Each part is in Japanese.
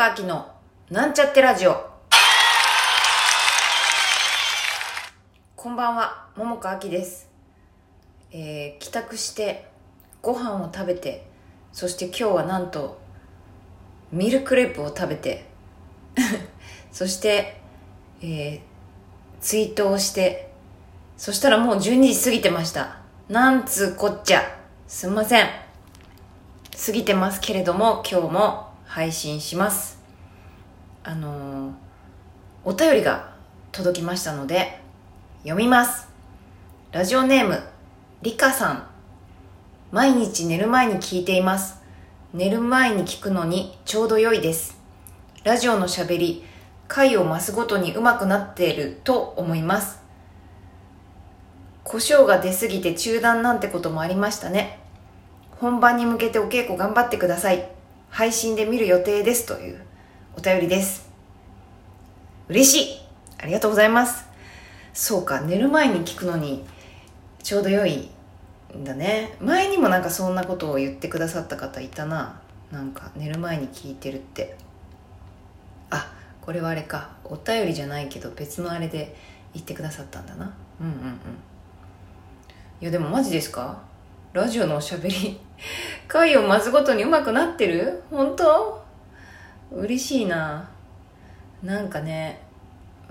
かあきのなんちゃってラジオ。こんばんは桃川あきです、えー帰宅してご飯を食べてそして今日はなんとミルクレープを食べて そして、えーツイートをしてそしたらもう12時過ぎてました。なんつうこっちゃ。すんません。過ぎてますけれども今日も配信します。あのーお便りが届きましたので読みます。ラジオネームりかさん。毎日寝る前に聞いています。寝る前に聞くのにちょうど良いです。ラジオのしゃべり回を増すごとに上手くなっていると思います。胡椒が出すぎて中断なんてこともありましたね。本番に向けてお稽古頑張ってください。配信で見る予定ですというお便りです。嬉しい。ありがとうございます。そうか寝る前に聞くのにちょうど良いんだね。前にもなんかそんなことを言ってくださった方いたな。なんか寝る前に聞いてるって。あこれはあれか。お便りじゃないけど別のあれで言ってくださったんだな。うんうんうん。いやでもマジですか？ラジオのおしゃべり。回を増すごとに上手くなってる？本当？嬉しいな。なんかね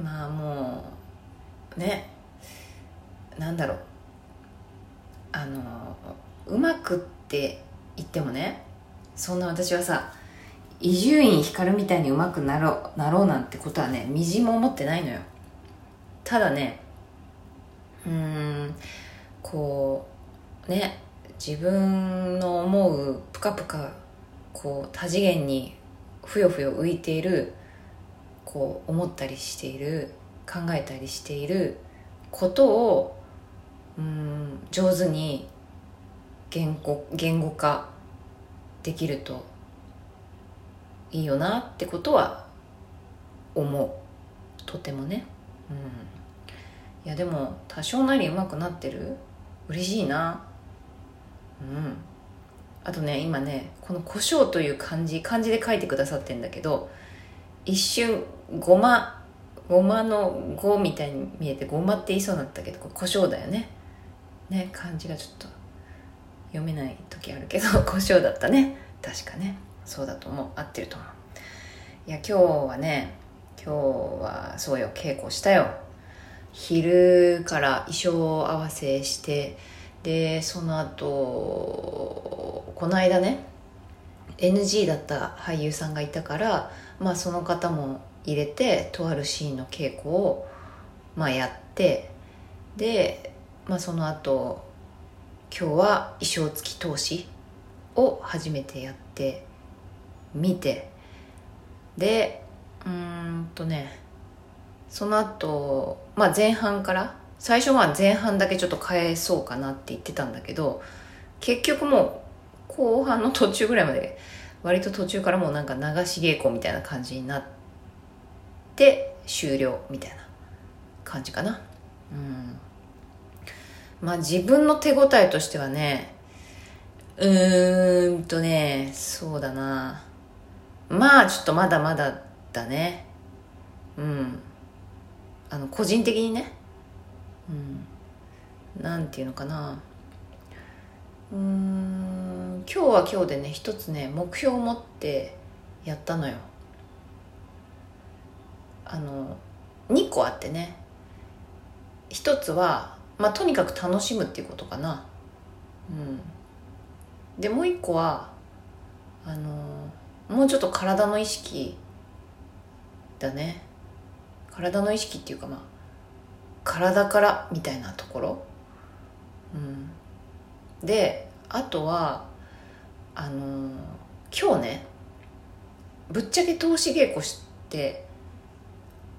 まあもうね。なんだろう。あのうまくって言ってもねそんな私はさ伊集院光みたいにうまくなろうなろうなんてことはねみじも思ってないのよ。ただねうーんこうね。自分の思うぷかぷかこう多次元にふよふよ浮いているこう思ったりしている考えたりしていることをうん上手に言語言語化できるといいよなってことは思うとてもね。うん。いやでも多少なり上手くなってる。嬉しいな。うん。あとね今ねこの「胡椒」という漢字漢字で書いてくださってんだけど一瞬ごまごまの「ご」みたいに見えてごまって言いそうになったけどこれ胡椒だよね。ね漢字がちょっと読めない時あるけど 胡椒だったね。確かね。そうだと思う。合ってると思う。いや今日はね今日はそうよ稽古したよ。昼から衣装合わせしてでその後この間ね NG だった俳優さんがいたからまあその方も入れてとあるシーンの稽古をまあやってで、まあ、その後今日は衣装付き投資を初めてやってみてでうんとねその後、まあ前半から最初は前半だけちょっと変えそうかなって言ってたんだけど結局もう後半の途中ぐらいまで割と途中からもうなんか流し稽古みたいな感じになって終了みたいな感じかな。うん。まあ自分の手応えとしてはねうーんとねそうだな。まあちょっとまだまだだね。うん。あの個人的にねうん。なんていうのかな。うん今日は今日でね一つね目標を持ってやったのよ。あの2個あってね。一つはまあとにかく楽しむっていうことかな。うん。でもう一個はあのもうちょっと体の意識だね。体の意識っていうかまあ体からみたいなところ？うん。であとはあの今日ねぶっちゃけ投資稽古して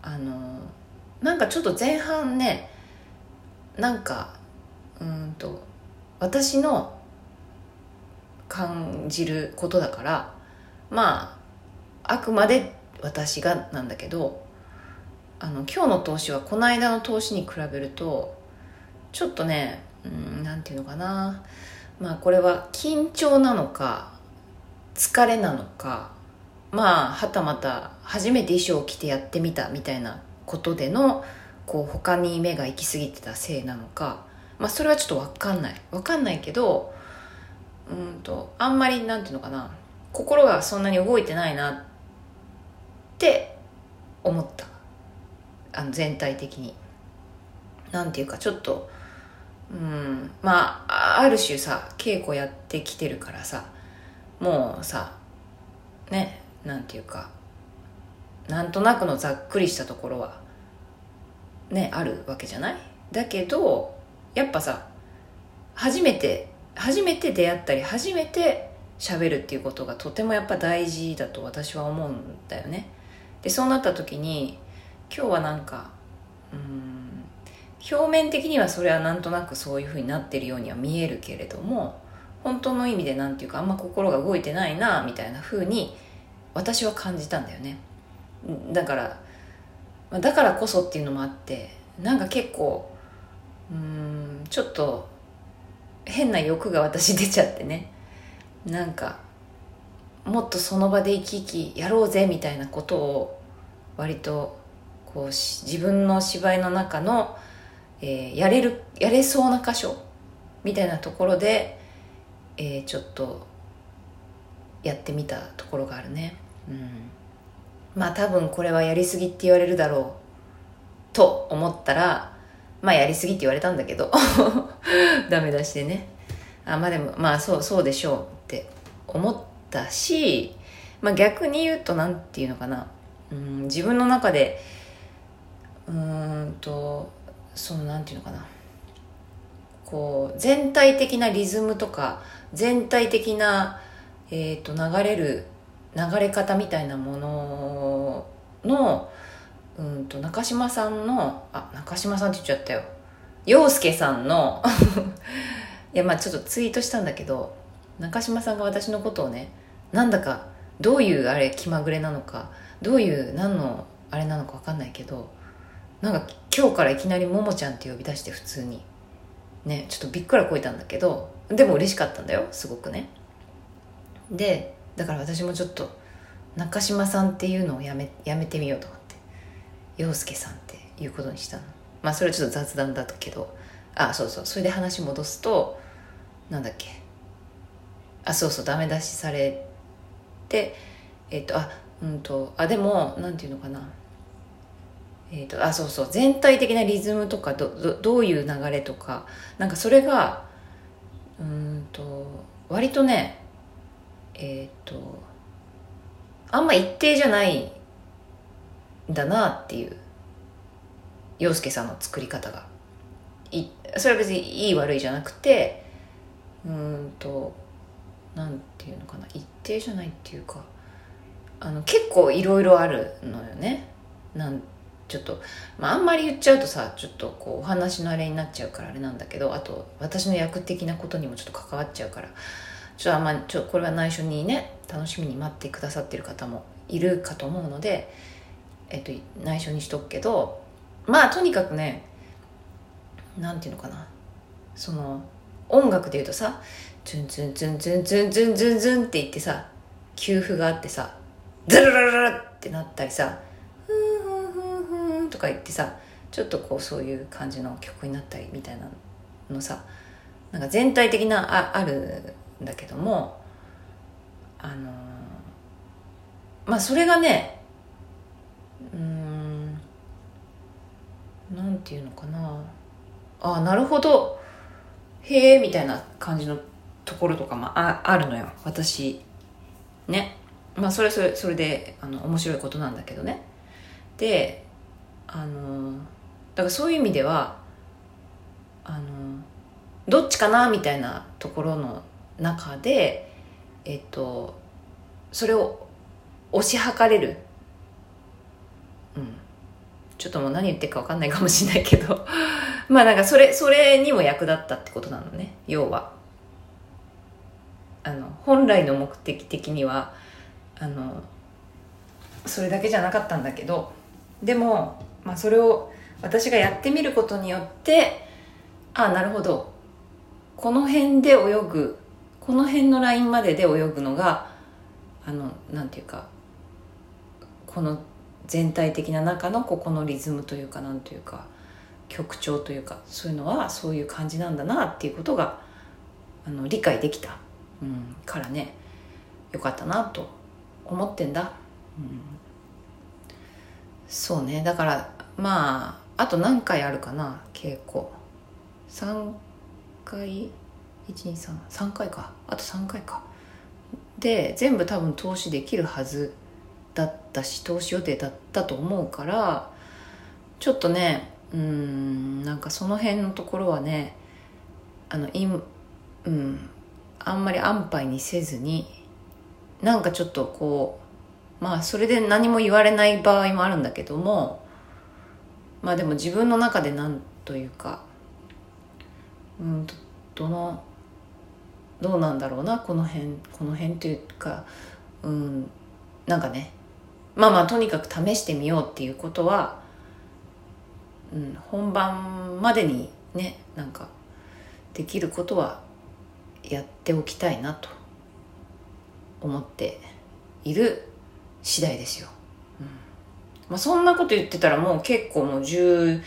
あのなんかちょっと前半ねなんかうんと私の感じることだからまああくまで私がなんだけどあの今日の投資はこの間の投資に比べるとちょっとねうんなんていうのかな。まあこれは緊張なのか疲れなのかまあはたまた初めて衣装を着てやってみたみたいなことでのこう他に目が行き過ぎてたせいなのか。まあそれはちょっと分かんない。分かんないけどうんとあんまりなんていうのかな。心がそんなに動いてないなって思った。あの全体的に。なんていうかちょっとうんまあある種さ稽古やってきてるからさもうさねなんていうかなんとなくのざっくりしたところはねあるわけじゃない？だけどやっぱさ初めて初めて出会ったり初めて喋るっていうことがとてもやっぱ大事だと私は思うんだよね。でそうなった時に今日はなんかうん表面的にはそれはなんとなくそういうふうになってるようには見えるけれども本当の意味でなんていうかあんま心が動いてないなみたいなふうに私は感じたんだよね。だからだからこそっていうのもあってなんか結構うんちょっと変な欲が私出ちゃってね。なんかもっとその場で生き生きやろうぜみたいなことを割とこう自分の芝居の中の、えー、やれるやれそうな箇所みたいなところで、えー、ちょっとやってみたところがあるね。うん。まあ多分これはやりすぎって言われるだろうと思ったらまあやりすぎって言われたんだけど ダメ出してね。あまあでもまあそうそうでしょうって思ったし、まあ、逆に言うと何て言うのかな。うん自分の中でうんとその何て言うのかな。こう全体的なリズムとか全体的な、えーと、流れる流れ方みたいなもののうんと中島さんのあ中島さんって言っちゃったよ。陽介さんの いやまあちょっとツイートしたんだけど中島さんが私のことをねなんだかどういうあれ気まぐれなのかどういう何のあれなのか分かんないけどなんか今日からいきなり「ももちゃん」って呼び出して普通に。ねちょっとびっくらこいたんだけどでも嬉しかったんだよすごくね。でだから私もちょっと中島さんっていうのをやめやめてみようと思って陽介さんっていうことにしたの。まあそれはちょっと雑談だったけど。あそうそう。それで話戻すとなんだっけ。あそうそうダメ出しされてえっ、とあうんとあでもなんていうのかな。えっ、とあそうそう全体的なリズムとかどどどういう流れとかなんかそれがうんと割とねえっ、とあんま一定じゃないんだなっていう洋介さんの作り方が。いそれは別にいい悪いじゃなくてうんとなんていうのかな一定じゃないっていうかあの結構いろいろあるのよね。なんちょっと、まあ、あんまり言っちゃうとさちょっとこうお話のあれになっちゃうからあれなんだけどあと私の役的なことにもちょっと関わっちゃうからちょっとあんまちょこれは内緒にね楽しみに待ってくださってる方もいるかと思うので、えっと、内緒にしとくけどまあとにかくねなんていうのかな。その音楽で言うとさツンツンツンツンツンツンツンツンって言ってさ給付があってさズルルルルってなったりさふんふんふんふんとか言ってさちょっとこうそういう感じの曲になったりみたいなのさなんか全体的なああるんだけどもあのー、まあそれがねうんなんていうのかな。ああなるほど。へえみたいな感じのところとかもああるのよ。私ね。まあそれそれそれであの面白いことなんだけどね。であのだからそういう意味ではあのどっちかなみたいなところの中でえっとそれを推し量れる。うん。ちょっともう何言ってるか分かんないかもしれないけど。まあなんかそれそれにも役立ったってことなのね。要は。あの本来の目的的にはあのそれだけじゃなかったんだけど。でも、まあ、それを私がやってみることによってああなるほど。この辺で泳ぐ。この辺のラインまでで泳ぐのがあのなんていうかこの全体的な中のここのリズムというかなんというか曲調というかそういうのはそういう感じなんだなっていうことがあの理解できた、うん、からね。よかったなと思ってんだ、うん、そうね。だからまああと何回あるかな稽古。3回？1233回か。あと3回か。で全部多分投資できるはずだったし投資予定だったと思うからちょっとねうんなんかその辺のところはねあのいうんあんまり安牌にせずになんかちょっとこうまあそれで何も言われない場合もあるんだけどもまあでも自分の中で何というかうんどのどうなんだろうなこの辺この辺というかうんなんかねまあまあとにかく試してみようっていうことは、うん、本番までにねなんかできることはやっておきたいなと思っている次第ですよ。うん。まあ、そんなこと言ってたらもう結構もう11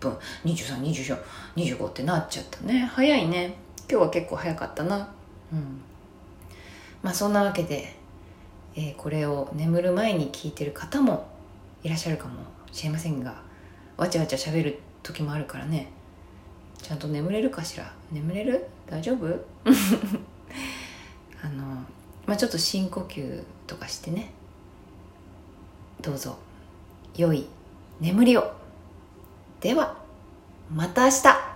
分。232425ってなっちゃったね。早いね。今日は結構早かったな。うん。まあそんなわけで、えー、これを眠る前に聞いてる方もいらっしゃるかもしれませんがわちゃわちゃ喋る時もあるからね。ちゃんと眠れるかしら？眠れる？大丈夫？あのまあちょっと深呼吸とかしてね。どうぞ。良い眠りを。ではまた明日。